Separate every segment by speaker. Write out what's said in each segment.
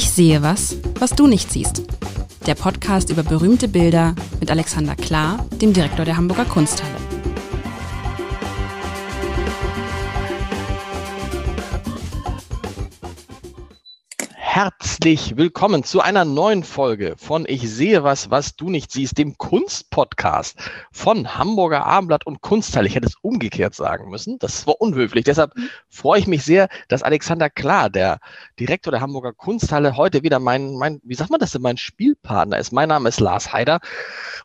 Speaker 1: Ich sehe was, was du nicht siehst. Der Podcast über berühmte Bilder mit Alexander Klar, dem Direktor der Hamburger Kunsthalle.
Speaker 2: Herzlich willkommen zu einer neuen Folge von Ich sehe was, was du nicht siehst, dem Kunstpodcast von Hamburger Abendblatt und Kunstteil. Ich hätte es umgekehrt sagen müssen. Das war unhöflich. Deshalb freue ich mich sehr, dass Alexander Klar, der Direktor der Hamburger Kunsthalle, heute wieder mein, mein, wie sagt man das denn, mein Spielpartner ist. Mein Name ist Lars Heider.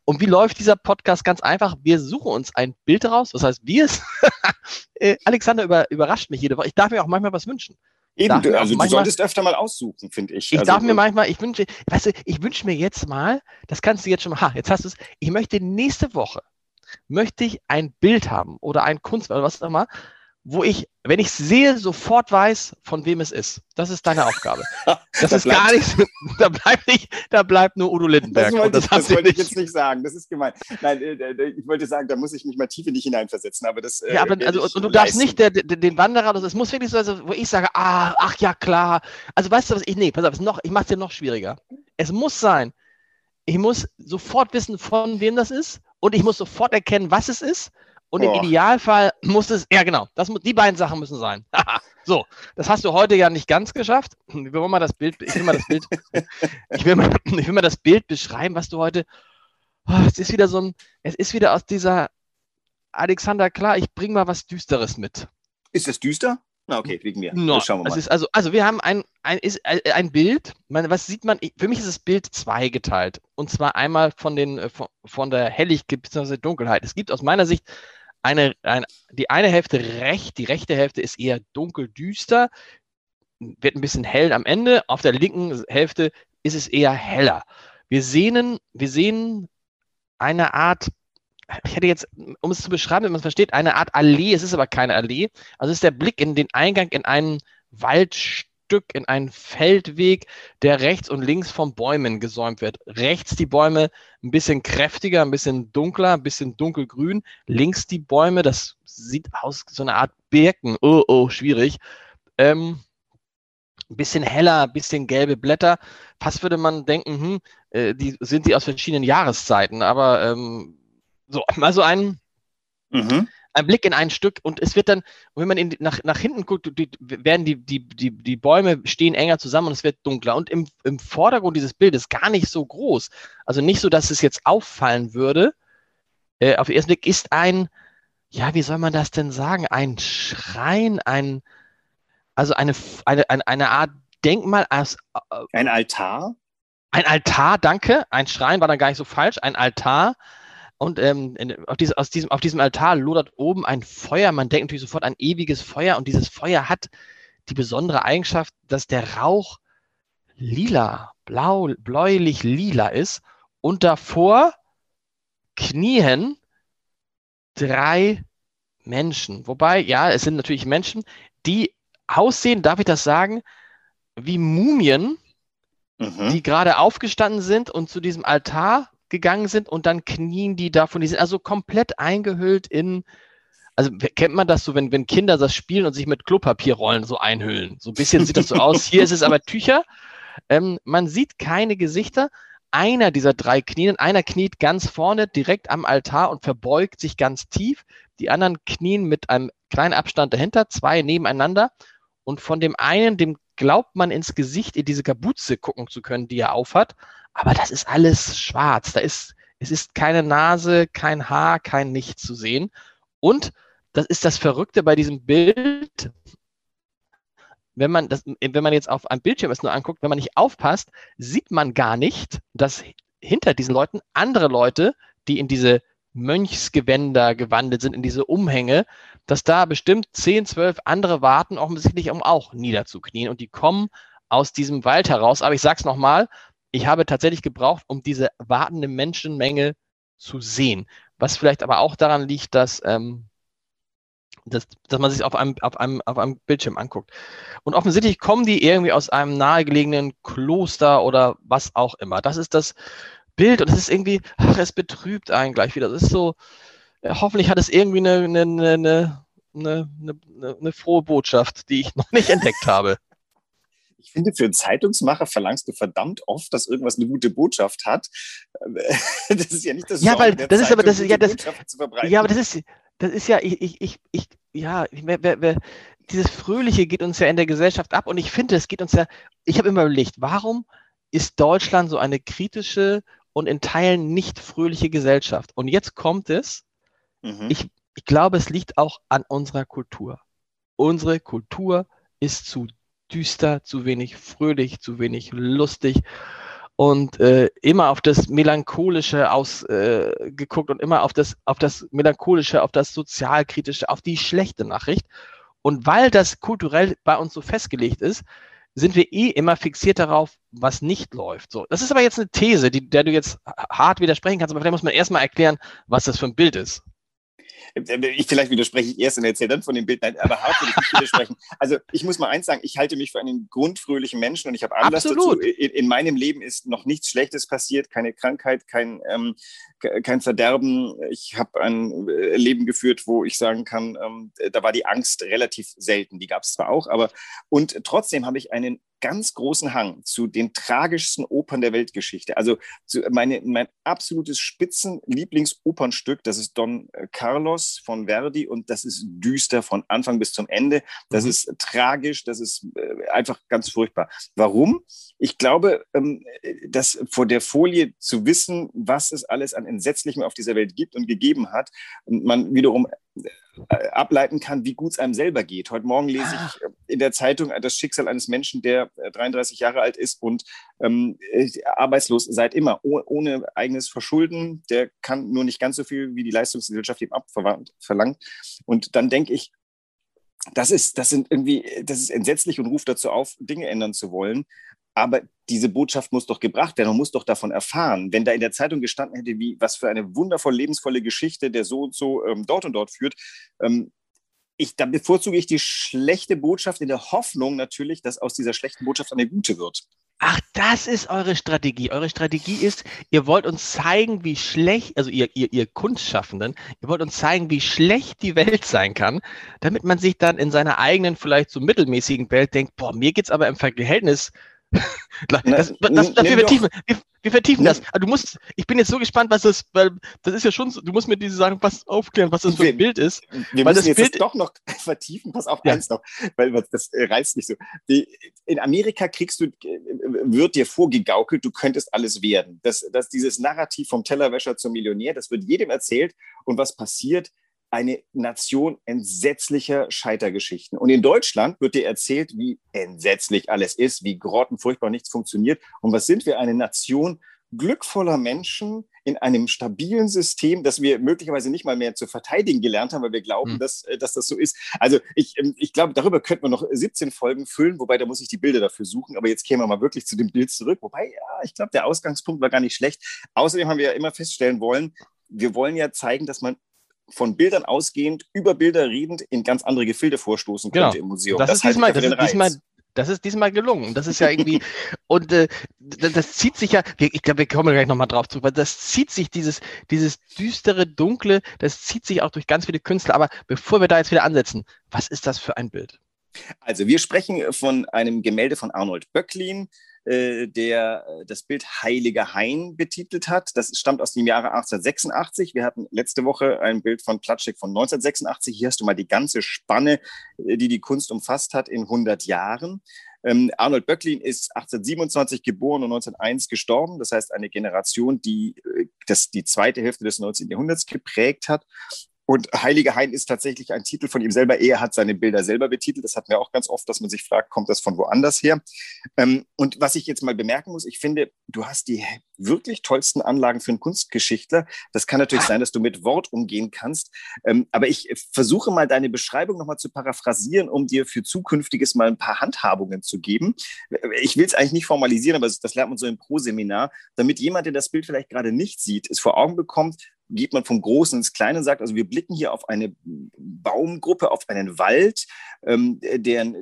Speaker 2: Und wie läuft dieser Podcast? Ganz einfach. Wir suchen uns ein Bild raus. Das heißt, wir es. Äh, Alexander über, überrascht mich jede Woche. Ich darf mir auch manchmal was wünschen.
Speaker 3: Eben, du, also manchmal, du solltest öfter mal aussuchen, finde ich.
Speaker 2: Ich
Speaker 3: also,
Speaker 2: darf mir manchmal, ich wünsche, weißt du, ich wünsche mir jetzt mal, das kannst du jetzt schon mal, ha, jetzt hast du es, ich möchte nächste Woche, möchte ich ein Bild haben oder ein Kunstwerk oder was auch immer, wo ich, wenn ich sehe, sofort weiß, von wem es ist. Das ist deine Aufgabe. Das da ist gar nichts, da bleibt nicht, da bleibt nur Udo Lindenberg.
Speaker 3: Das wollte, ich, das wollte ich, jetzt nicht sagen. Das ist gemein. Nein, äh, äh, ich wollte sagen, da muss ich mich mal tief in dich hineinversetzen, aber das.
Speaker 2: Äh, ja, aber also, und du darfst nicht der, der, den Wanderer, das muss wirklich so, also, wo ich sage, ah, ach ja, klar. Also weißt du was, ich, nee, pass auf, noch, ich mache es dir noch schwieriger. Es muss sein, ich muss sofort wissen, von wem das ist und ich muss sofort erkennen, was es ist und im Idealfall muss es, ja genau, das, die beiden Sachen müssen sein. so, das hast du heute ja nicht ganz geschafft. Ich will mal das Bild, ich will mal das Bild, ich will mal, ich will mal das Bild beschreiben, was du heute, oh, es ist wieder so ein, es ist wieder aus dieser Alexander, klar, ich bringe mal was Düsteres mit.
Speaker 3: Ist das düster? Na, okay, wegen mir.
Speaker 2: No, schauen wir mal. Ist also, also wir haben ein, ein, ist, äh, ein Bild, man, was sieht man? Für mich ist das Bild zweigeteilt. Und zwar einmal von, den, äh, von, von der Helligkeit bzw. Dunkelheit. Es gibt aus meiner Sicht eine, ein, die eine Hälfte recht, die rechte Hälfte ist eher dunkel düster, wird ein bisschen hell am Ende. Auf der linken Hälfte ist es eher heller. Wir sehen, wir sehen eine Art, ich hätte jetzt, um es zu beschreiben, wenn man es versteht, eine Art Allee. Es ist aber keine Allee. Also es ist der Blick in den Eingang in einen Waldstück Stück in einen Feldweg, der rechts und links von Bäumen gesäumt wird. Rechts die Bäume ein bisschen kräftiger, ein bisschen dunkler, ein bisschen dunkelgrün. Links die Bäume, das sieht aus so eine Art Birken. Oh, oh, schwierig. Ähm, ein bisschen heller, ein bisschen gelbe Blätter. Fast würde man denken, hm, äh, die sind die aus verschiedenen Jahreszeiten, aber ähm, so, mal so ein, mhm ein Blick in ein Stück und es wird dann, wenn man in, nach, nach hinten guckt, die, werden die, die, die, die Bäume stehen enger zusammen und es wird dunkler. Und im, im Vordergrund dieses Bildes gar nicht so groß. Also nicht so, dass es jetzt auffallen würde. Äh, auf den ersten Blick ist ein, ja, wie soll man das denn sagen? Ein Schrein, ein, also eine, eine, eine, eine Art Denkmal als.
Speaker 3: Äh, ein Altar?
Speaker 2: Ein Altar, danke. Ein Schrein war dann gar nicht so falsch. Ein Altar und ähm, auf, diese, aus diesem, auf diesem Altar lodert oben ein Feuer. Man denkt natürlich sofort an ewiges Feuer. Und dieses Feuer hat die besondere Eigenschaft, dass der Rauch lila, blau, bläulich lila ist. Und davor knien drei Menschen. Wobei, ja, es sind natürlich Menschen, die aussehen, darf ich das sagen, wie Mumien, mhm. die gerade aufgestanden sind und zu diesem Altar gegangen sind und dann knien die davon. Die sind also komplett eingehüllt in, also kennt man das so, wenn, wenn Kinder das spielen und sich mit Klopapierrollen so einhüllen. So ein bisschen sieht das so aus. Hier ist es aber Tücher. Ähm, man sieht keine Gesichter. Einer dieser drei Knien, einer kniet ganz vorne direkt am Altar und verbeugt sich ganz tief. Die anderen knien mit einem kleinen Abstand dahinter, zwei nebeneinander. Und von dem einen, dem glaubt man ins Gesicht in diese Kapuze gucken zu können, die er aufhat. Aber das ist alles schwarz. Da ist, es ist keine Nase, kein Haar, kein Nichts zu sehen. Und das ist das Verrückte bei diesem Bild. Wenn man, das, wenn man jetzt auf einem Bildschirm es nur anguckt, wenn man nicht aufpasst, sieht man gar nicht, dass hinter diesen Leuten andere Leute, die in diese Mönchsgewänder gewandelt sind, in diese Umhänge, dass da bestimmt 10, 12 andere warten, offensichtlich, um auch niederzuknien. Und die kommen aus diesem Wald heraus. Aber ich sage es nochmal, ich habe tatsächlich gebraucht, um diese wartende Menschenmenge zu sehen. Was vielleicht aber auch daran liegt, dass, ähm, dass, dass man sich auf einem, auf, einem, auf einem Bildschirm anguckt. Und offensichtlich kommen die irgendwie aus einem nahegelegenen Kloster oder was auch immer. Das ist das Bild und es ist irgendwie, ach, es betrübt einen gleich wieder. Das ist so, hoffentlich hat es irgendwie eine, eine, eine, eine, eine, eine frohe Botschaft, die ich noch nicht entdeckt habe
Speaker 3: finde, für einen Zeitungsmacher verlangst du verdammt oft, dass irgendwas eine gute Botschaft hat.
Speaker 2: Das ist ja nicht das Ja, weil das Zeitung, ist aber das, ja, das, ja, aber das ist, das ist ja, ich, ich, ich, ich ja, wer, wer, wer, dieses Fröhliche geht uns ja in der Gesellschaft ab und ich finde, es geht uns ja, ich habe immer überlegt, warum ist Deutschland so eine kritische und in Teilen nicht fröhliche Gesellschaft? Und jetzt kommt es, mhm. ich, ich glaube, es liegt auch an unserer Kultur. Unsere Kultur ist zu düster, zu wenig fröhlich, zu wenig lustig und äh, immer auf das Melancholische ausgeguckt äh, und immer auf das, auf das Melancholische, auf das Sozialkritische, auf die schlechte Nachricht. Und weil das kulturell bei uns so festgelegt ist, sind wir eh immer fixiert darauf, was nicht läuft. So, das ist aber jetzt eine These, die, der du jetzt hart widersprechen kannst, aber vielleicht muss man erstmal erklären, was das für ein Bild ist.
Speaker 3: Ich vielleicht widerspreche ich erst und erzähle dann von dem Bild. Nein, aber hart würde ich nicht widersprechen. Also ich muss mal eins sagen, ich halte mich für einen grundfröhlichen Menschen und ich habe Anlass Absolut. dazu. In, in, meinem Leben ist noch nichts Schlechtes passiert, keine Krankheit, kein, ähm, kein Verderben. Ich habe ein äh, Leben geführt, wo ich sagen kann, ähm, da war die Angst relativ selten. Die gab es zwar auch, aber und trotzdem habe ich einen ganz großen Hang zu den tragischsten Opern der Weltgeschichte. Also meine, mein absolutes Spitzenlieblingsopernstück, das ist Don Carlos von Verdi und das ist düster von Anfang bis zum Ende. Das mhm. ist tragisch, das ist äh, einfach ganz furchtbar. Warum? Ich glaube, ähm, dass vor der Folie zu wissen, was es alles an Entsetzlichem auf dieser Welt gibt und gegeben hat, und man wiederum äh, ableiten kann, wie gut es einem selber geht. Heute Morgen lese ich ah. in der Zeitung das Schicksal eines Menschen, der 33 äh, Jahre alt ist und ähm, äh, arbeitslos seit immer, oh, ohne eigenes Verschulden. Der kann nur nicht ganz so viel, wie die Leistungsgesellschaft ihm abverlangt. Und dann denke ich, das ist, das sind irgendwie, das ist entsetzlich und ruft dazu auf, Dinge ändern zu wollen. Aber diese Botschaft muss doch gebracht werden, man muss doch davon erfahren. Wenn da in der Zeitung gestanden hätte, wie was für eine wundervoll lebensvolle Geschichte der so und so ähm, dort und dort führt, ähm, ich, da bevorzuge ich die schlechte Botschaft in der Hoffnung natürlich, dass aus dieser schlechten Botschaft eine gute wird.
Speaker 2: Ach, das ist eure Strategie. Eure Strategie ist, ihr wollt uns zeigen, wie schlecht, also ihr, ihr, ihr Kunstschaffenden, ihr wollt uns zeigen, wie schlecht die Welt sein kann, damit man sich dann in seiner eigenen, vielleicht so mittelmäßigen Welt denkt, boah, mir geht es aber im Verhältnis das, das, das, dafür vertiefen, wir, wir, vertiefen das. Aber du musst, ich bin jetzt so gespannt, was das, weil das ist ja schon, so, du musst mir diese sagen, was aufklären, was das für ein Bild ist.
Speaker 3: Wir weil müssen das jetzt Bild, das doch noch vertiefen, pass auf, ja. eins noch, weil das äh, reißt nicht so. Die, in Amerika kriegst du, äh, wird dir vorgegaukelt, du könntest alles werden. Das, das, dieses Narrativ vom Tellerwäscher zum Millionär, das wird jedem erzählt. Und was passiert? Eine Nation entsetzlicher Scheitergeschichten. Und in Deutschland wird dir erzählt, wie entsetzlich alles ist, wie grottenfurchtbar nichts funktioniert. Und was sind wir? Eine Nation glückvoller Menschen in einem stabilen System, das wir möglicherweise nicht mal mehr zu verteidigen gelernt haben, weil wir glauben, mhm. dass, äh, dass das so ist. Also ich, ähm, ich glaube, darüber könnten wir noch 17 Folgen füllen, wobei da muss ich die Bilder dafür suchen. Aber jetzt kämen wir mal wirklich zu dem Bild zurück. Wobei, ja, ich glaube, der Ausgangspunkt war gar nicht schlecht. Außerdem haben wir ja immer feststellen wollen, wir wollen ja zeigen, dass man von Bildern ausgehend, über Bilder redend, in ganz andere Gefilde vorstoßen genau. könnte im Museum.
Speaker 2: Das, das ist diesmal, das ist diesmal, das ist diesmal gelungen. Das ist ja irgendwie, und äh, das, das, zieht sich ja, ich glaube, wir kommen gleich nochmal drauf zu, weil das zieht sich, dieses, dieses düstere, dunkle, das zieht sich auch durch ganz viele Künstler. Aber bevor wir da jetzt wieder ansetzen, was ist das für ein Bild?
Speaker 3: Also, wir sprechen von einem Gemälde von Arnold Böcklin, der äh, das Bild Heiliger Hain betitelt hat. Das stammt aus dem Jahre 1886. Wir hatten letzte Woche ein Bild von Platschek von 1986. Hier hast du mal die ganze Spanne, äh, die die Kunst umfasst hat in 100 Jahren. Ähm, Arnold Böcklin ist 1827 geboren und 1901 gestorben. Das heißt, eine Generation, die das, die zweite Hälfte des 19. Jahrhunderts geprägt hat. Und Heilige Hain ist tatsächlich ein Titel von ihm selber. Er hat seine Bilder selber betitelt. Das hatten wir auch ganz oft, dass man sich fragt, kommt das von woanders her? Ähm, und was ich jetzt mal bemerken muss, ich finde, du hast die wirklich tollsten Anlagen für einen Kunstgeschichtler. Das kann natürlich sein, dass du mit Wort umgehen kannst. Ähm, aber ich versuche mal deine Beschreibung nochmal zu paraphrasieren, um dir für zukünftiges mal ein paar Handhabungen zu geben. Ich will es eigentlich nicht formalisieren, aber das lernt man so im Pro-Seminar, damit jemand, der das Bild vielleicht gerade nicht sieht, es vor Augen bekommt, geht man vom Großen ins Kleine und sagt, also wir blicken hier auf eine Baumgruppe, auf einen Wald, ähm, deren,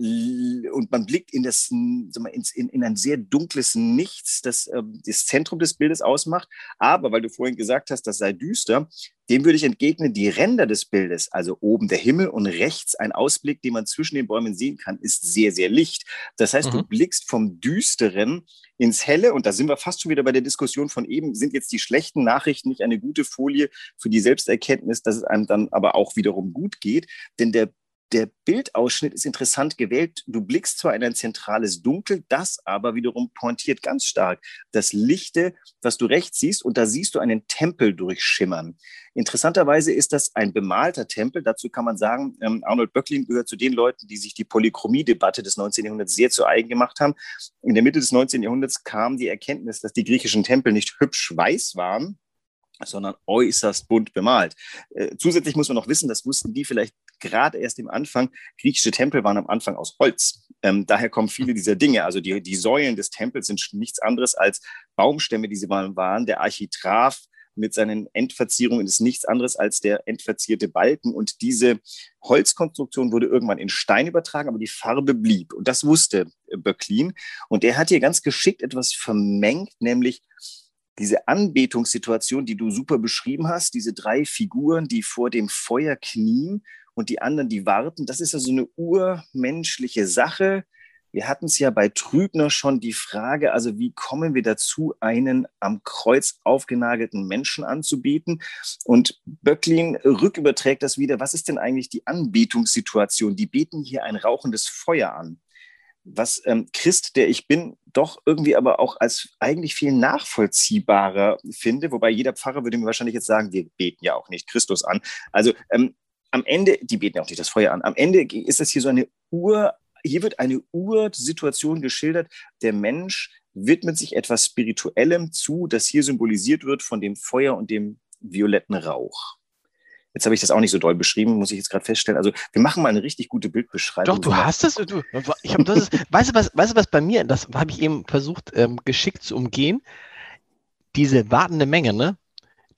Speaker 3: und man blickt in, das, mal, in, in, ein sehr dunkles Nichts, das äh, das Zentrum des Bildes ausmacht. Aber weil du vorhin gesagt hast, das sei düster, Dem würde ich entgegnen, die Ränder des Bildes, also oben der Himmel und rechts ein Ausblick, den man zwischen den Bäumen sehen kann, ist sehr, sehr licht. Das heißt, mhm. du blickst vom Düsteren ins Helle und da sind wir fast schon wieder bei der Diskussion von eben, sind jetzt die schlechten Nachrichten nicht eine gute Folie für die Selbsterkenntnis, dass es einem dann aber auch wiederum gut geht? Denn der der Bildausschnitt ist interessant gewählt. Du blickst zwar in ein zentrales Dunkel, das aber wiederum pointiert ganz stark das Lichte, was du rechts siehst, und da siehst du einen Tempel durchschimmern. Interessanterweise ist das ein bemalter Tempel. Dazu kann man sagen, ähm, Arnold Böcklin gehört zu den Leuten, die sich die Polychromie-Debatte des 19. Jahrhunderts sehr zu eigen gemacht haben. In der Mitte des 19. Jahrhunderts kam die Erkenntnis, dass die griechischen Tempel nicht hübsch weiß waren, sondern äußerst bunt bemalt. Äh, zusätzlich muss man noch wissen, das wussten die vielleicht gerade erst im Anfang, griechische Tempel waren am Anfang aus Holz. Ähm, daher kommen viele dieser Dinge. Also die, die Säulen des Tempels sind nichts anderes als Baumstämme, die sie mal waren. Der Architrav mit seinen Endverzierungen ist nichts anderes als der endverzierte Balken. Und diese Holzkonstruktion wurde irgendwann in Stein übertragen, aber die Farbe blieb. Und das wusste Böcklin. Und er hat hier ganz geschickt etwas vermengt, nämlich diese Anbetungssituation, die du super beschrieben hast, diese drei Figuren, die vor dem Feuer knien und die anderen, die warten, das ist ja so eine urmenschliche Sache. Wir hatten es ja bei Trübner schon die Frage, also wie kommen wir dazu, einen am Kreuz aufgenagelten Menschen anzubieten? Und Böcklin rücküberträgt das wieder. Was ist denn eigentlich die Anbetungssituation? Die beten hier ein rauchendes Feuer an was ähm, Christ, der ich bin, doch irgendwie aber auch als eigentlich viel nachvollziehbarer finde. Wobei jeder Pfarrer würde mir wahrscheinlich jetzt sagen, wir beten ja auch nicht Christus an. Also ähm, am Ende, die beten ja auch nicht das Feuer an. Am Ende ist das hier so eine Ur, hier wird eine Ursituation geschildert. Der Mensch widmet sich etwas Spirituellem zu, das hier symbolisiert wird von dem Feuer und dem violetten Rauch. Jetzt habe ich das auch nicht so doll beschrieben, muss ich jetzt gerade feststellen. Also wir machen mal eine richtig gute Bildbeschreibung.
Speaker 2: Doch, du hast es. Du, ich hab, das ist, weißt, du, was, weißt du, was bei mir, das habe ich eben versucht, ähm, geschickt zu umgehen. Diese wartende Menge, ne?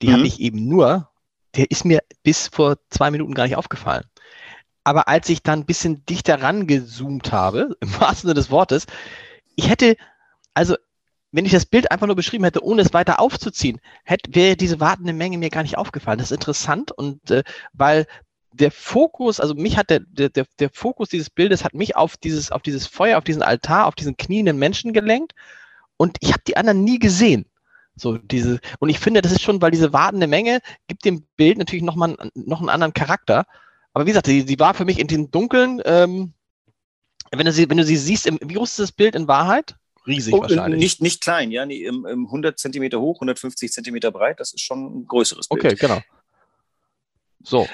Speaker 2: Die mhm. habe ich eben nur, der ist mir bis vor zwei Minuten gar nicht aufgefallen. Aber als ich dann ein bisschen dichter rangezoomt habe, im wahrsten Sinne des Wortes, ich hätte, also wenn ich das Bild einfach nur beschrieben hätte, ohne es weiter aufzuziehen, hätte, wäre diese wartende Menge mir gar nicht aufgefallen. Das ist interessant und äh, weil der Fokus, also mich hat der, der, der Fokus dieses Bildes hat mich auf dieses, auf dieses Feuer, auf diesen Altar, auf diesen knienden Menschen gelenkt und ich habe die anderen nie gesehen. So diese, und ich finde, das ist schon, weil diese wartende Menge gibt dem Bild natürlich nochmal noch einen anderen Charakter. Aber wie gesagt, sie, sie war für mich in den Dunkeln, ähm, wenn du sie, wenn du sie siehst, im, wie groß ist das Bild in Wahrheit? riesig oh, wahrscheinlich.
Speaker 3: Nicht, nicht klein, ja, nee, im, im 100 Zentimeter hoch, 150 Zentimeter breit, das ist schon ein größeres
Speaker 2: Bild. Okay, genau. So.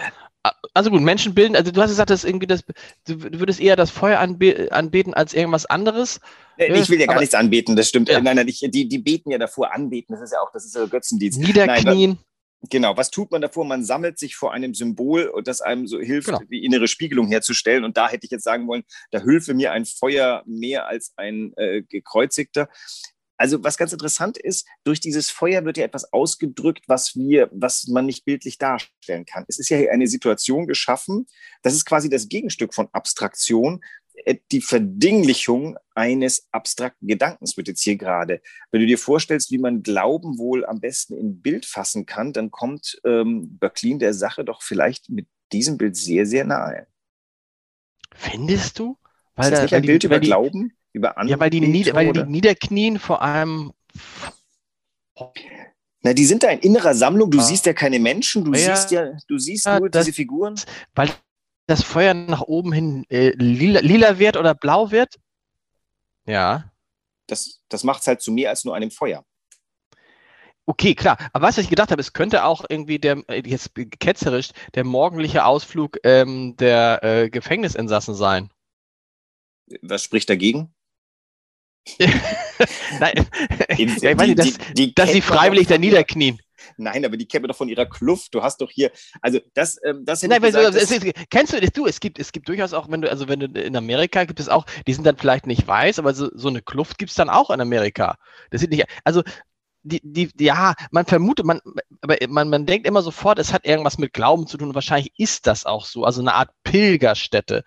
Speaker 2: Also gut, Menschen bilden, also du hast gesagt, dass irgendwie das, du würdest eher das Feuer anbe anbeten als irgendwas anderes.
Speaker 3: Ich will ja gar Aber, nichts anbeten, das stimmt. Ja. Nein, nein, ich, die, die beten ja davor anbeten, das ist ja auch, das ist ja Götzendienst.
Speaker 2: Niederknien. Nein,
Speaker 3: Genau, was tut man davor? Man sammelt sich vor einem Symbol, das einem so hilft, genau. die innere Spiegelung herzustellen. Und da hätte ich jetzt sagen wollen, da hülfe mir ein Feuer mehr als ein äh, gekreuzigter. Also was ganz interessant ist, durch dieses Feuer wird ja etwas ausgedrückt, was wir, was man nicht bildlich darstellen kann. Es ist ja hier eine Situation geschaffen, das ist quasi das Gegenstück von Abstraktion, äh, die Verdinglichung eines abstrakten Gedankens wird jetzt hier gerade. Wenn du dir vorstellst, wie man Glauben wohl am besten in Bild fassen kann, dann kommt ähm, Böcklin der Sache doch vielleicht mit diesem Bild sehr, sehr nahe.
Speaker 2: Findest du?
Speaker 3: Weil ist das nicht ein Bild die, über die, Glauben? Über
Speaker 2: ja, weil die, Nieder, weil die Niederknien vor allem
Speaker 3: na, die sind da in innerer Sammlung. Du ah. siehst ja keine Menschen, du ja, siehst ja, du siehst ja, nur das, diese Figuren.
Speaker 2: Weil das Feuer nach oben hin äh, lila, lila wird oder blau wird? Ja.
Speaker 3: Das, das macht es halt zu mehr als nur einem Feuer.
Speaker 2: Okay, klar. Aber was ich gedacht habe, es könnte auch irgendwie der, äh, jetzt ketzerisch, der morgendliche Ausflug ähm, der äh, Gefängnisinsassen sein.
Speaker 3: Was spricht dagegen?
Speaker 2: Nein, ja, ich meine, dass, die, die dass sie freiwillig da niederknien.
Speaker 3: Nein, aber die kennen wir doch von ihrer Kluft. Du hast doch hier, also das, ähm, das
Speaker 2: Nein, gesagt, also, es, es, kennst du das? Du, es gibt, es gibt durchaus auch, wenn du, also wenn du in Amerika gibt es auch, die sind dann vielleicht nicht weiß, aber so, so eine Kluft gibt es dann auch in Amerika. Das sind nicht, also die, die, ja, man vermutet, man, aber man, man denkt immer sofort, es hat irgendwas mit Glauben zu tun und wahrscheinlich ist das auch so, also eine Art Pilgerstätte.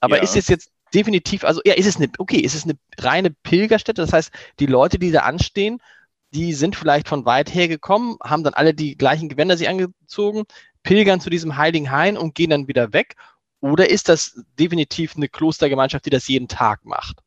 Speaker 2: Aber ja. ist es jetzt definitiv, also ja, ist es eine, okay, ist es eine reine Pilgerstätte, das heißt, die Leute, die da anstehen, die sind vielleicht von weit her gekommen, haben dann alle die gleichen Gewänder sich angezogen, pilgern zu diesem heiligen Hain und gehen dann wieder weg? Oder ist das definitiv eine Klostergemeinschaft, die das jeden Tag macht?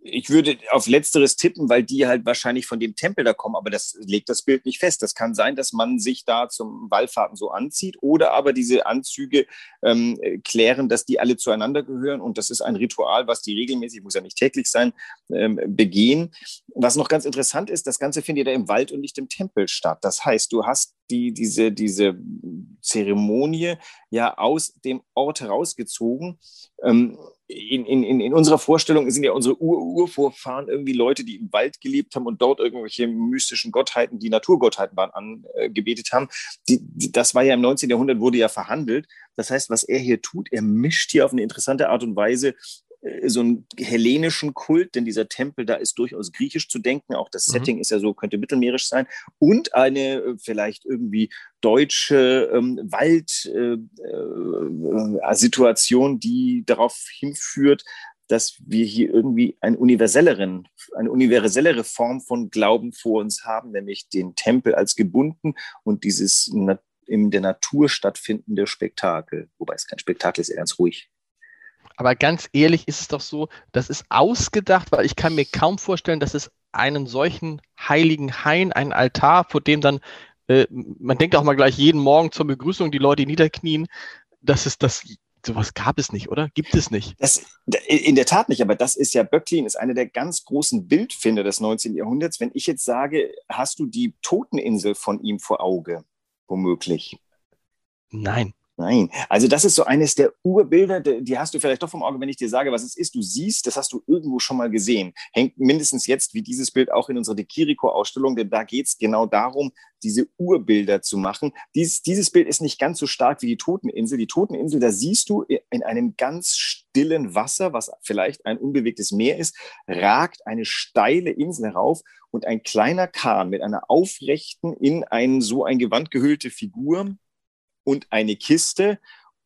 Speaker 3: Ich würde auf letzteres tippen, weil die halt wahrscheinlich von dem Tempel da kommen, aber das legt das Bild nicht fest. Das kann sein, dass man sich da zum Wallfahrten so anzieht oder aber diese Anzüge ähm, klären, dass die alle zueinander gehören und das ist ein Ritual, was die regelmäßig, muss ja nicht täglich sein, ähm, begehen. Was noch ganz interessant ist, das Ganze findet ja im Wald und nicht im Tempel statt. Das heißt, du hast die, diese, diese Zeremonie ja aus dem Ort herausgezogen. Ähm, in, in, in unserer Vorstellung sind ja unsere Ur Urvorfahren irgendwie Leute, die im Wald gelebt haben und dort irgendwelche mystischen Gottheiten, die Naturgottheiten waren, angebetet haben. Die, die, das war ja im 19. Jahrhundert, wurde ja verhandelt. Das heißt, was er hier tut, er mischt hier auf eine interessante Art und Weise so einen hellenischen Kult, denn dieser Tempel da ist durchaus griechisch zu denken. Auch das mhm. Setting ist ja so, könnte mittelmeerisch sein. Und eine äh, vielleicht irgendwie deutsche ähm, Waldsituation, äh, äh, die darauf hinführt, dass wir hier irgendwie eine universelleren, eine universellere Form von Glauben vor uns haben, nämlich den Tempel als gebunden und dieses in der Natur stattfindende Spektakel. Wobei es kein Spektakel ist, eher ganz ruhig.
Speaker 2: Aber ganz ehrlich ist es doch so, das ist ausgedacht, weil ich kann mir kaum vorstellen, dass es einen solchen heiligen Hain, einen Altar, vor dem dann, äh, man denkt auch mal gleich jeden Morgen zur Begrüßung die Leute niederknien, dass es das sowas gab es nicht, oder? Gibt es nicht?
Speaker 3: Das, in der Tat nicht, aber das ist ja, Böcklin ist einer der ganz großen Bildfinder des 19. Jahrhunderts. Wenn ich jetzt sage, hast du die Toteninsel von ihm vor Auge, womöglich?
Speaker 2: Nein.
Speaker 3: Nein, also das ist so eines der Urbilder, die hast du vielleicht doch vom Auge, wenn ich dir sage, was es ist. Du siehst, das hast du irgendwo schon mal gesehen. Hängt mindestens jetzt wie dieses Bild auch in unserer De Chirico-Ausstellung, denn da geht es genau darum, diese Urbilder zu machen. Dies, dieses Bild ist nicht ganz so stark wie die Toteninsel. Die Toteninsel, da siehst du in einem ganz stillen Wasser, was vielleicht ein unbewegtes Meer ist, ragt eine steile Insel herauf und ein kleiner Kahn mit einer aufrechten, in ein so ein Gewand gehüllte Figur und eine Kiste.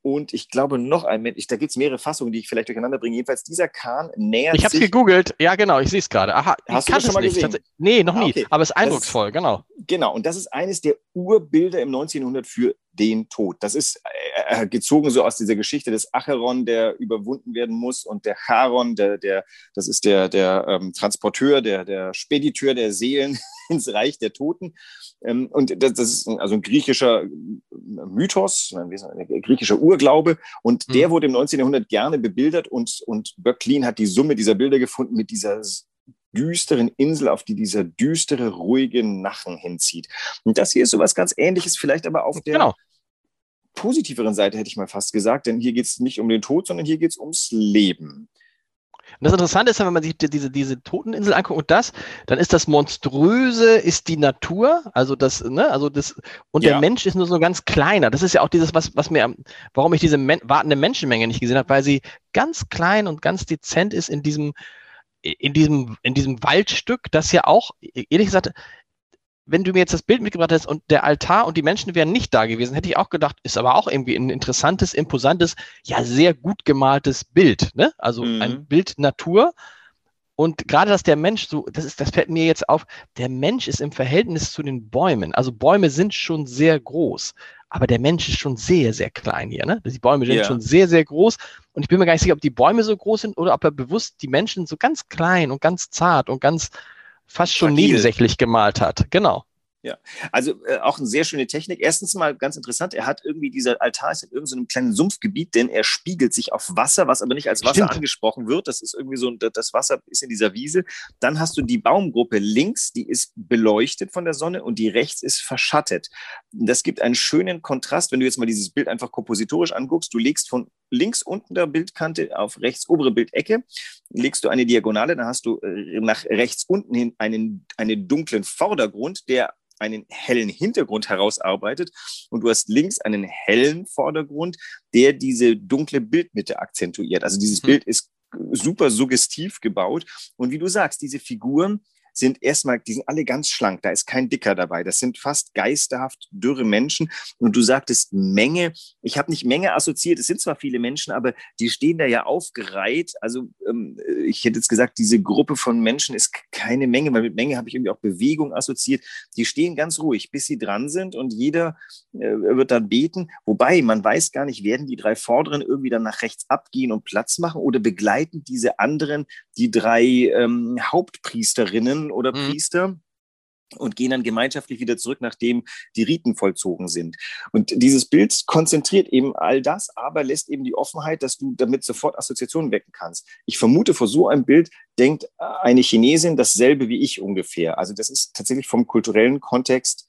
Speaker 3: Und ich glaube noch ein Mensch, da gibt es mehrere Fassungen, die ich vielleicht durcheinander bringe. Jedenfalls dieser Kahn nähert
Speaker 2: Ich habe es gegoogelt, ja genau, ich sehe es gerade. Aha,
Speaker 3: Hast du das schon mal
Speaker 2: nicht.
Speaker 3: gesehen?
Speaker 2: Nee, noch ah, nie, aber es ist eindrucksvoll,
Speaker 3: ist,
Speaker 2: genau.
Speaker 3: Genau, und das ist eines der Urbilder im 1900 für den Tod. Das ist äh, äh, gezogen so aus dieser Geschichte des Acheron, der überwunden werden muss, und der Charon, der, der, das ist der, der ähm, Transporteur, der, der Spediteur der Seelen ins Reich der Toten. Ähm, und das, das ist ein, also ein griechischer Mythos, ein griechischer Urglaube. Und mhm. der wurde im 19. Jahrhundert gerne bebildert und, und Böcklin hat die Summe dieser Bilder gefunden mit dieser düsteren Insel, auf die dieser düstere, ruhige Nachen hinzieht. Und das hier ist sowas ganz ähnliches, vielleicht aber auf der genau. positiveren Seite, hätte ich mal fast gesagt, denn hier geht es nicht um den Tod, sondern hier geht es ums Leben.
Speaker 2: Und das Interessante ist, wenn man sich diese, diese Toteninsel anguckt und das, dann ist das Monströse, ist die Natur, also das, ne, also das, und ja. der Mensch ist nur so ganz kleiner. Das ist ja auch dieses, was, was mir, warum ich diese men wartende Menschenmenge nicht gesehen habe, weil sie ganz klein und ganz dezent ist in diesem, in diesem, in diesem Waldstück, das ja auch, ehrlich gesagt, wenn du mir jetzt das Bild mitgebracht hättest und der Altar und die Menschen wären nicht da gewesen, hätte ich auch gedacht, ist aber auch irgendwie ein interessantes, imposantes, ja, sehr gut gemaltes Bild, ne? Also mhm. ein Bild Natur. Und gerade, dass der Mensch so, das ist, das fällt mir jetzt auf, der Mensch ist im Verhältnis zu den Bäumen. Also Bäume sind schon sehr groß, aber der Mensch ist schon sehr, sehr klein hier, ne? Die Bäume sind yeah. schon sehr, sehr groß. Und ich bin mir gar nicht sicher, ob die Bäume so groß sind oder ob er bewusst die Menschen so ganz klein und ganz zart und ganz, fast schon Fragil. nebensächlich gemalt hat. Genau.
Speaker 3: Ja, also äh, auch eine sehr schöne Technik. Erstens mal ganz interessant, er hat irgendwie, dieser Altar ist in irgendeinem kleinen Sumpfgebiet, denn er spiegelt sich auf Wasser, was aber nicht als Wasser Stimmt. angesprochen wird. Das ist irgendwie so, das Wasser ist in dieser Wiese. Dann hast du die Baumgruppe links, die ist beleuchtet von der Sonne und die rechts ist verschattet. Das gibt einen schönen Kontrast, wenn du jetzt mal dieses Bild einfach kompositorisch anguckst. Du legst von links unten der Bildkante auf rechts obere Bildecke, legst du eine Diagonale, dann hast du äh, nach rechts unten hin einen, einen dunklen Vordergrund, der einen hellen Hintergrund herausarbeitet und du hast links einen hellen Vordergrund, der diese dunkle Bildmitte akzentuiert. Also dieses mhm. Bild ist super suggestiv gebaut und wie du sagst, diese Figuren sind erstmal, die sind alle ganz schlank, da ist kein Dicker dabei. Das sind fast geisterhaft dürre Menschen. Und du sagtest Menge. Ich habe nicht Menge assoziiert, es sind zwar viele Menschen, aber die stehen da ja aufgereiht. Also ähm, ich hätte jetzt gesagt, diese Gruppe von Menschen ist keine Menge, weil mit Menge habe ich irgendwie auch Bewegung assoziiert. Die stehen ganz ruhig, bis sie dran sind und jeder äh, wird dann beten. Wobei man weiß gar nicht, werden die drei Vorderen irgendwie dann nach rechts abgehen und Platz machen oder begleiten diese anderen die drei ähm, Hauptpriesterinnen oder mhm. Priester? und gehen dann gemeinschaftlich wieder zurück, nachdem die Riten vollzogen sind. Und dieses Bild konzentriert eben all das, aber lässt eben die Offenheit, dass du damit sofort Assoziationen wecken kannst. Ich vermute, vor so einem Bild denkt eine Chinesin dasselbe wie ich ungefähr. Also das ist tatsächlich vom kulturellen Kontext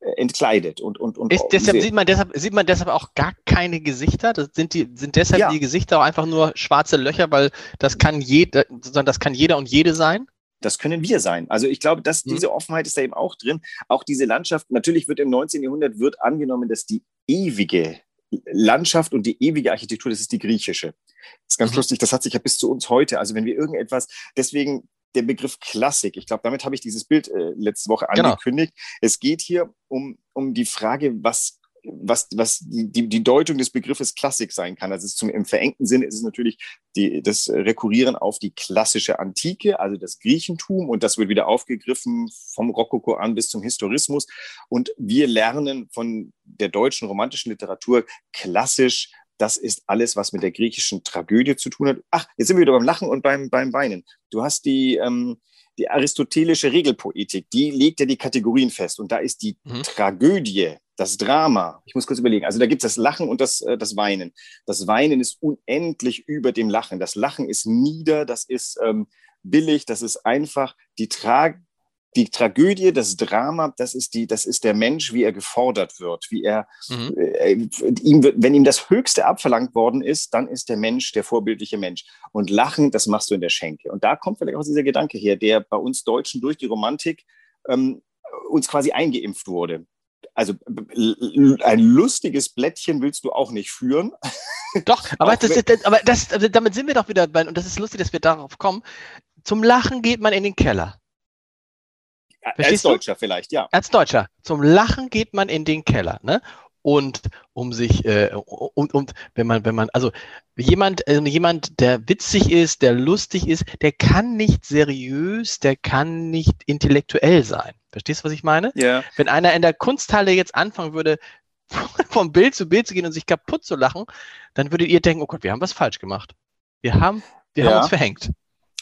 Speaker 3: entkleidet. Und, und, und
Speaker 2: ist, deshalb, sieht man deshalb sieht man deshalb auch gar keine Gesichter. Das sind, die, sind deshalb ja. die Gesichter auch einfach nur schwarze Löcher, weil das kann jeder, das kann jeder und jede sein?
Speaker 3: Das können wir sein. Also ich glaube, dass mhm. diese Offenheit ist da eben auch drin. Auch diese Landschaft, natürlich wird im 19. Jahrhundert wird angenommen, dass die ewige Landschaft und die ewige Architektur, das ist die griechische. Das ist ganz mhm. lustig, das hat sich ja bis zu uns heute. Also wenn wir irgendetwas, deswegen der Begriff Klassik. Ich glaube, damit habe ich dieses Bild äh, letzte Woche genau. angekündigt. Genau. Es geht hier um, um die Frage, was was, was die, die, Deutung des Begriffes Klassik sein kann. Also zum, im verengten Sinne ist es natürlich die, das Rekurrieren auf die klassische Antike, also das Griechentum, und das wird wieder aufgegriffen vom Rokoko an bis zum Historismus. Und wir lernen von der deutschen romantischen Literatur klassisch das ist alles, was mit der griechischen Tragödie zu tun hat. Ach, jetzt sind wir wieder beim Lachen und beim, beim Weinen. Du hast die, ähm, die aristotelische Regelpoetik, die legt ja die Kategorien fest. Und da ist die mhm. Tragödie, das Drama. Ich muss kurz überlegen. Also da gibt es das Lachen und das, äh, das Weinen. Das Weinen ist unendlich über dem Lachen. Das Lachen ist nieder, das ist ähm, billig, das ist einfach. Die Tragödie die Tragödie, das Drama, das ist, die, das ist der Mensch, wie er gefordert wird, wie er, mhm. äh, ihm, wenn ihm das Höchste abverlangt worden ist, dann ist der Mensch der vorbildliche Mensch. Und Lachen, das machst du in der Schenke. Und da kommt vielleicht auch dieser Gedanke her, der bei uns Deutschen durch die Romantik ähm, uns quasi eingeimpft wurde. Also ein lustiges Blättchen willst du auch nicht führen.
Speaker 2: Doch, aber, das, ist, aber das, damit sind wir doch wieder bei, und das ist lustig, dass wir darauf kommen. Zum Lachen geht man in den Keller.
Speaker 3: Verstehst als Deutscher du? vielleicht, ja.
Speaker 2: Als Deutscher. Zum Lachen geht man in den Keller, ne? Und um sich, äh, und, und wenn man, wenn man, also jemand, äh, jemand, der witzig ist, der lustig ist, der kann nicht seriös, der kann nicht intellektuell sein. Verstehst du, was ich meine?
Speaker 3: Ja.
Speaker 2: Wenn einer in der Kunsthalle jetzt anfangen würde, vom Bild zu Bild zu gehen und sich kaputt zu lachen, dann würdet ihr denken, oh Gott, wir haben was falsch gemacht. Wir haben, wir ja. haben uns verhängt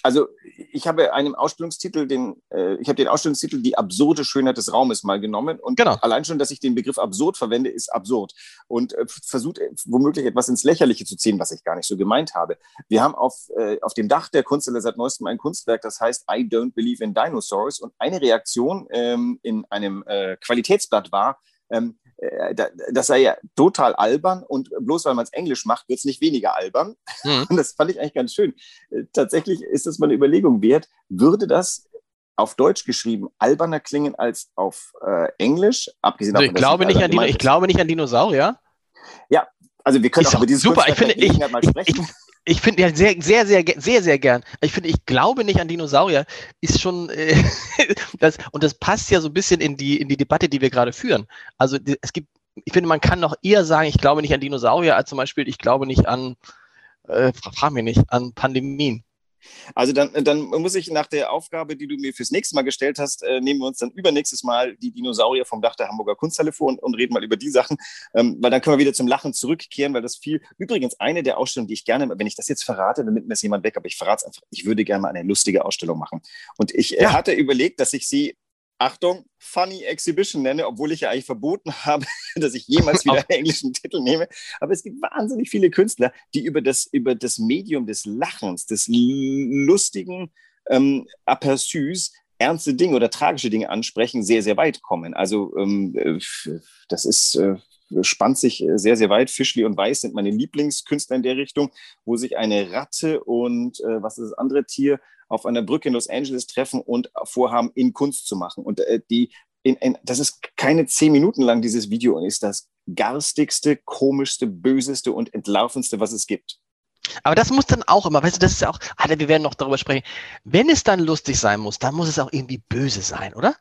Speaker 3: also ich habe einen Ausstellungstitel, den, äh, ich habe den Ausstellungstitel Die absurde Schönheit des Raumes mal genommen. Und genau. allein schon, dass ich den Begriff absurd verwende, ist absurd. Und äh, versucht äh, womöglich etwas ins Lächerliche zu ziehen, was ich gar nicht so gemeint habe. Wir haben auf, äh, auf dem Dach der Kunsthalle seit neuestem ein Kunstwerk, das heißt I Don't Believe in Dinosaurs. Und eine Reaktion ähm, in einem äh, Qualitätsblatt war, ähm, äh, das sei ja total albern und bloß weil man es Englisch macht, wird es nicht weniger albern. Mhm. Und das fand ich eigentlich ganz schön. Äh, tatsächlich ist das mal eine Überlegung wert. Würde das auf Deutsch geschrieben alberner klingen als auf äh, Englisch,
Speaker 2: abgesehen also davon, ich glaube nicht an Dino, Ich glaube nicht an Dinosaurier.
Speaker 3: Ja, also wir können ist auch über
Speaker 2: dieses super. Ich finde, ich, mal sprechen. Ich, ich finde ja sehr, sehr, sehr, sehr, sehr gern. Ich finde, ich glaube nicht an Dinosaurier, ist schon äh, das, und das passt ja so ein bisschen in die, in die Debatte, die wir gerade führen. Also es gibt, ich finde, man kann noch eher sagen, ich glaube nicht an Dinosaurier, als zum Beispiel, ich glaube nicht an, äh, frag mich nicht, an Pandemien.
Speaker 3: Also dann, dann muss ich nach der Aufgabe, die du mir fürs nächste Mal gestellt hast, äh, nehmen wir uns dann übernächstes Mal die Dinosaurier vom Dach der Hamburger Kunsthalle vor und, und reden mal über die Sachen, ähm, weil dann können wir wieder zum Lachen zurückkehren, weil das viel. Übrigens, eine der Ausstellungen, die ich gerne, wenn ich das jetzt verrate, dann nimmt mir es jemand weg, aber ich verrate es einfach, ich würde gerne mal eine lustige Ausstellung machen. Und ich äh, ja. hatte überlegt, dass ich sie Achtung, Funny Exhibition nenne, obwohl ich ja eigentlich verboten habe, dass ich jemals wieder einen englischen Titel nehme. Aber es gibt wahnsinnig viele Künstler, die über das, über das Medium des Lachens, des lustigen ähm, Aperçus ernste Dinge oder tragische Dinge ansprechen, sehr, sehr weit kommen. Also ähm, äh, das ist äh, spannt sich sehr, sehr weit. Fischli und Weiß sind meine Lieblingskünstler in der Richtung, wo sich eine Ratte und äh, was ist das andere Tier auf einer Brücke in Los Angeles treffen und vorhaben, in Kunst zu machen. Und äh, die, in, in, das ist keine zehn Minuten lang, dieses Video, und ist das garstigste, komischste, böseste und entlaufendste, was es gibt.
Speaker 2: Aber das muss dann auch immer, weißt du, das ist ja auch, Alter, wir werden noch darüber sprechen. Wenn es dann lustig sein muss, dann muss es auch irgendwie böse sein, oder?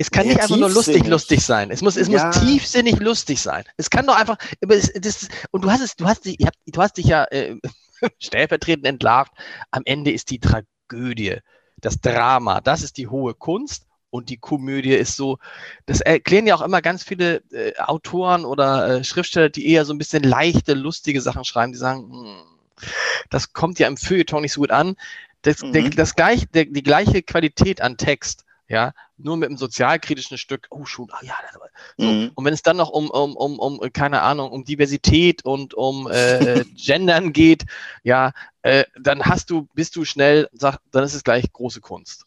Speaker 2: Es kann ja, nicht einfach nur lustig, lustig sein. Es muss, es ja. muss tiefsinnig lustig sein. Es kann doch einfach, das, und du hast es, du hast dich, du hast dich ja äh, stellvertretend entlarvt. Am Ende ist die Tragödie, das Drama, das ist die hohe Kunst. Und die Komödie ist so, das erklären ja auch immer ganz viele äh, Autoren oder äh, Schriftsteller, die eher so ein bisschen leichte, lustige Sachen schreiben, die sagen, hm, das kommt ja im Feuilleton nicht so gut an. Das, mhm. der, das gleich, der, die gleiche Qualität an Text ja, nur mit einem sozialkritischen Stück, oh schon, ah ja, so. Mhm. und wenn es dann noch um, um, um, um, keine Ahnung, um Diversität und um äh, Gendern geht, ja, äh, dann hast du, bist du schnell, sag, dann ist es gleich große Kunst.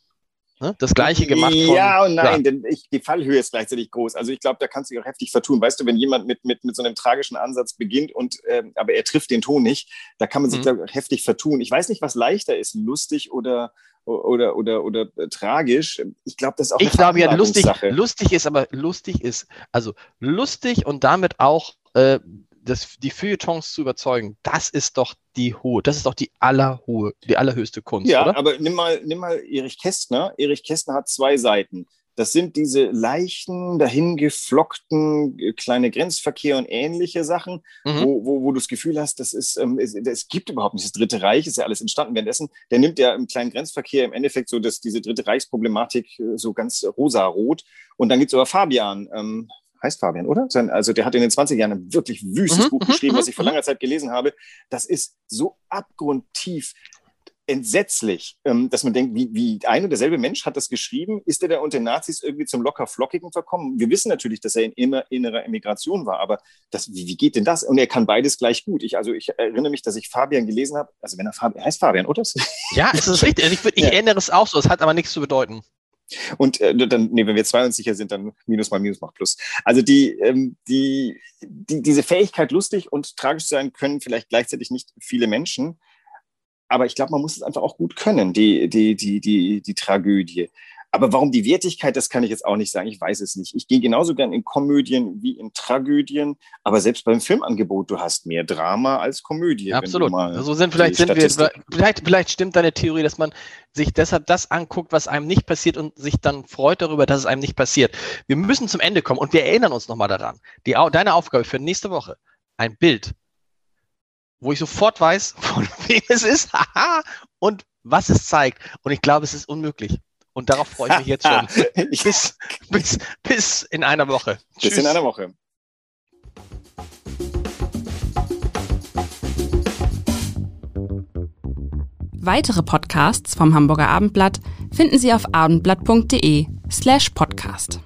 Speaker 2: Ne? Das gleiche gemacht
Speaker 3: von, Ja und nein, ja. denn ich, die Fallhöhe ist gleichzeitig groß. Also ich glaube, da kannst du dich auch heftig vertun. Weißt du, wenn jemand mit, mit, mit so einem tragischen Ansatz beginnt und ähm, aber er trifft den Ton nicht, da kann man sich mhm. da heftig vertun. Ich weiß nicht, was leichter ist, lustig oder oder, oder, oder äh, tragisch. Ich glaube, das ist auch
Speaker 2: Ich glaube ja, lustig, lustig ist, aber lustig ist, also lustig und damit auch äh, das, die Feuilletons zu überzeugen, das ist doch die hohe, das ist doch die allerhohe, die allerhöchste Kunst,
Speaker 3: ja,
Speaker 2: oder?
Speaker 3: aber nimm mal, nimm mal Erich Kästner. Erich Kästner hat zwei Seiten. Das sind diese leichten, dahingeflockten äh, kleine Grenzverkehr und ähnliche Sachen, mhm. wo, wo, wo du das Gefühl hast, das ist, ähm, es, es, gibt überhaupt nicht das Dritte Reich, ist ja alles entstanden währenddessen. Der nimmt ja im kleinen Grenzverkehr im Endeffekt so dass diese Dritte Reichsproblematik äh, so ganz rosarot. Und dann gibt es aber Fabian, ähm, heißt Fabian, oder? Also der hat in den 20 Jahren ein wirklich wüstes mhm, Buch mhm, geschrieben, was ich vor mhm. langer Zeit gelesen habe. Das ist so abgrundtief entsetzlich, ähm, dass man denkt, wie, wie ein und derselbe Mensch hat das geschrieben? Ist er da unter Nazis irgendwie zum locker flockigen verkommen? Wir wissen natürlich, dass er in immer innerer Emigration war, aber das, wie, wie geht denn das? Und er kann beides gleich gut. Ich, also ich erinnere mich, dass ich Fabian gelesen habe. Also wenn er Fabian, heißt Fabian, oder?
Speaker 2: Ja, es ist richtig. Ich, ich ja. erinnere es auch so. Es hat aber nichts zu bedeuten.
Speaker 3: Und äh, dann, nee, wenn wir zwei uns sicher sind, dann Minus mal Minus macht Plus. Also die, ähm, die, die, diese Fähigkeit, lustig und tragisch zu sein, können vielleicht gleichzeitig nicht viele Menschen. Aber ich glaube, man muss es einfach auch gut können, die, die, die, die, die Tragödie. Aber warum die Wertigkeit, das kann ich jetzt auch nicht sagen. Ich weiß es nicht. Ich gehe genauso gern in Komödien wie in Tragödien. Aber selbst beim Filmangebot, du hast mehr Drama als Komödie.
Speaker 2: Absolut. So also sind vielleicht sind wir, vielleicht, vielleicht stimmt deine Theorie, dass man sich deshalb das anguckt, was einem nicht passiert und sich dann freut darüber, dass es einem nicht passiert. Wir müssen zum Ende kommen und wir erinnern uns nochmal daran. Die, deine Aufgabe für nächste Woche, ein Bild, wo ich sofort weiß, von wem es ist, und was es zeigt. Und ich glaube, es ist unmöglich. Und darauf freue ich mich jetzt schon. bis, bis, bis in einer Woche.
Speaker 3: Bis Tschüss. in einer Woche.
Speaker 1: Weitere Podcasts vom Hamburger Abendblatt finden Sie auf abendblatt.de slash podcast.